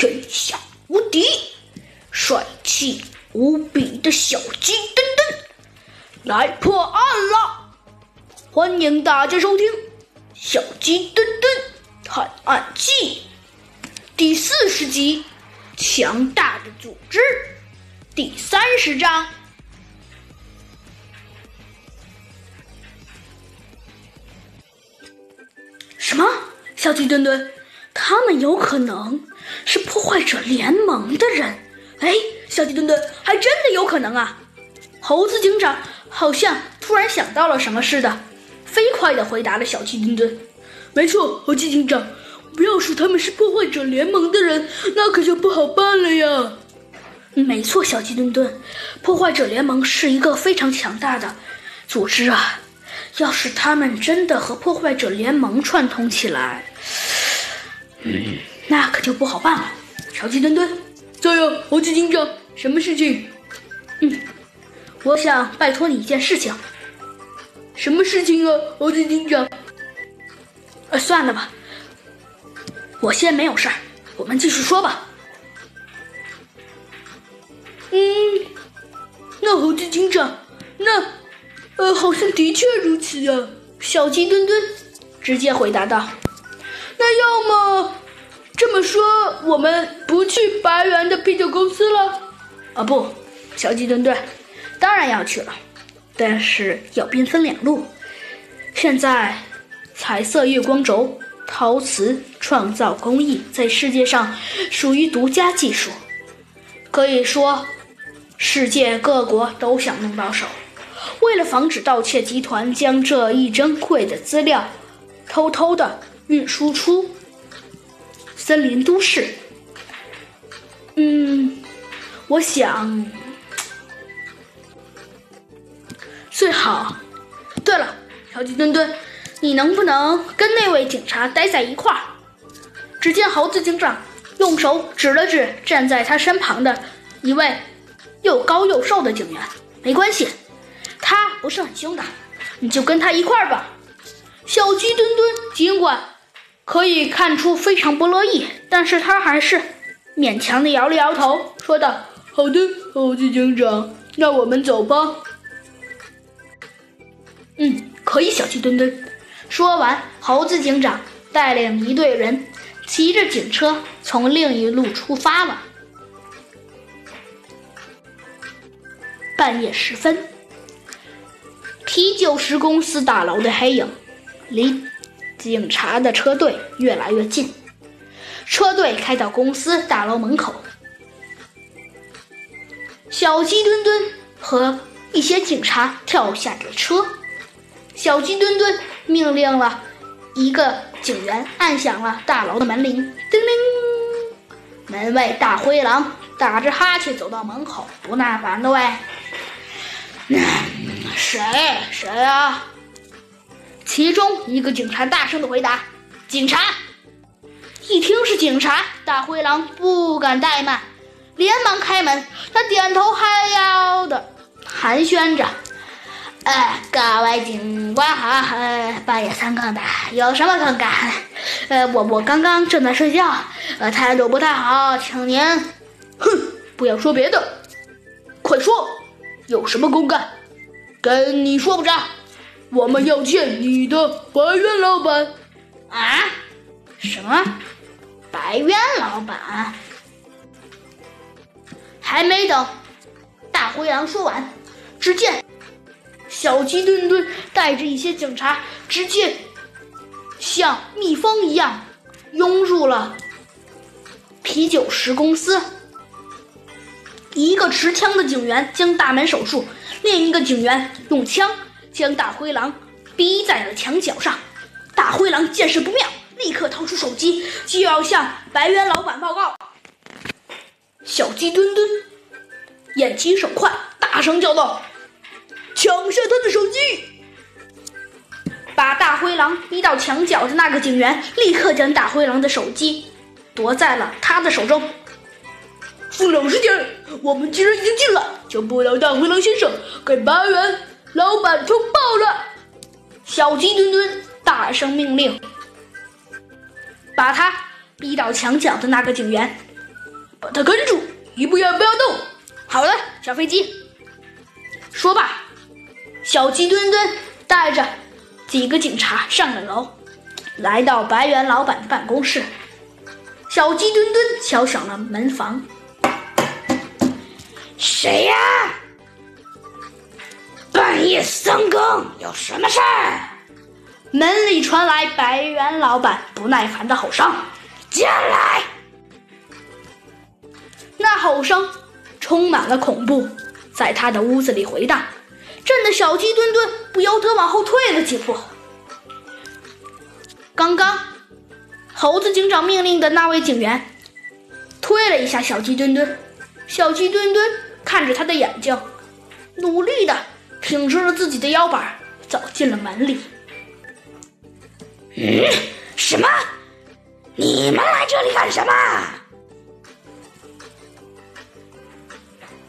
天下无敌、帅气无比的小鸡墩墩来破案了！欢迎大家收听《小鸡墩墩探案记》第四十集《强大的组织》第三十章。什么？小鸡墩墩？他们有可能破坏者联盟的人？哎，小鸡墩墩，还真的有可能啊！猴子警长好像突然想到了什么似的，飞快的回答了小鸡墩墩：“没错，猴子警长，要是他们是破坏者联盟的人，那可就不好办了呀。”没错，小鸡墩墩，破坏者联盟是一个非常强大的组织啊！要是他们真的和破坏者联盟串通起来，嗯，那可就不好办了。小鸡墩墩，在呀，猴子警长，什么事情？嗯，我想拜托你一件事情。什么事情啊，猴子警长？呃，算了吧，我先没有事儿，我们继续说吧。嗯，那猴子警长，那，呃，好像的确如此啊。小鸡墩墩直接回答道：“那要么这么说，我们不去白猿的啤酒公司了？啊，不，小鸡墩墩，当然要去了，但是要兵分两路。现在，彩色月光轴陶瓷创造工艺在世界上属于独家技术，可以说。”世界各国都想弄到手，为了防止盗窃集团将这一珍贵的资料偷偷的运输出森林都市，嗯，我想最好。对了，小鸡墩墩，你能不能跟那位警察待在一块儿？只见猴子警长用手指了指站在他身旁的一位。又高又瘦的警员，没关系，他不是很凶的，你就跟他一块儿吧。小鸡墩墩尽管可以看出非常不乐意，但是他还是勉强的摇了摇头，说道：“好的，猴子警长，那我们走吧。”嗯，可以，小鸡墩墩。说完，猴子警长带领一队人骑着警车从另一路出发了。半夜时分，啤酒石公司大楼的黑影离警察的车队越来越近。车队开到公司大楼门口，小鸡墩墩和一些警察跳下了车。小鸡墩墩命令了一个警员按响了大楼的门铃，叮铃。门卫大灰狼打着哈欠走到门口，不耐烦的问。谁？谁啊？其中一个警察大声的回答：“警察！”一听是警察，大灰狼不敢怠慢，连忙开门。他点头哈腰的寒暄着：“哎，各位警官好，呃，半夜三更的，有什么可干？呃，我我刚刚正在睡觉，呃，态度不太好，请您……哼，不要说别的，快说。”有什么公干？跟你说不着。我们要见你的白渊老板。啊？什么？白渊老板？还没等大灰狼说完，只见小鸡墩墩带着一些警察，直接像蜜蜂一样涌入了啤酒石公司。一个持枪的警员将大门守住，另一个警员用枪将大灰狼逼在了墙角上。大灰狼见势不妙，立刻掏出手机，就要向白猿老板报告。小鸡墩墩眼疾手快，大声叫道：“抢下他的手机！”把大灰狼逼到墙角的那个警员立刻将大灰狼的手机夺在了他的手中。放老实点！我们既然已经进来，就不能大灰狼先生给白猿老板通报了。小鸡墩墩大声命令，把他逼到墙角的那个警员把他跟住，一步也不要动。好的，小飞机。说罢，小鸡墩墩带着几个警察上了楼，来到白猿老板的办公室。小鸡墩墩敲响了门房：“谁呀？夜三更有什么事儿？”门里传来白猿老板不耐烦的吼声：“进来！”那吼声充满了恐怖，在他的屋子里回荡，震得小鸡墩墩不由得往后退了几步。刚刚，猴子警长命令的那位警员推了一下小鸡墩墩，小鸡墩墩看着他的眼睛，努力的挺直了自己的腰板，走进了门里。嗯，什么？你们来这里干什么？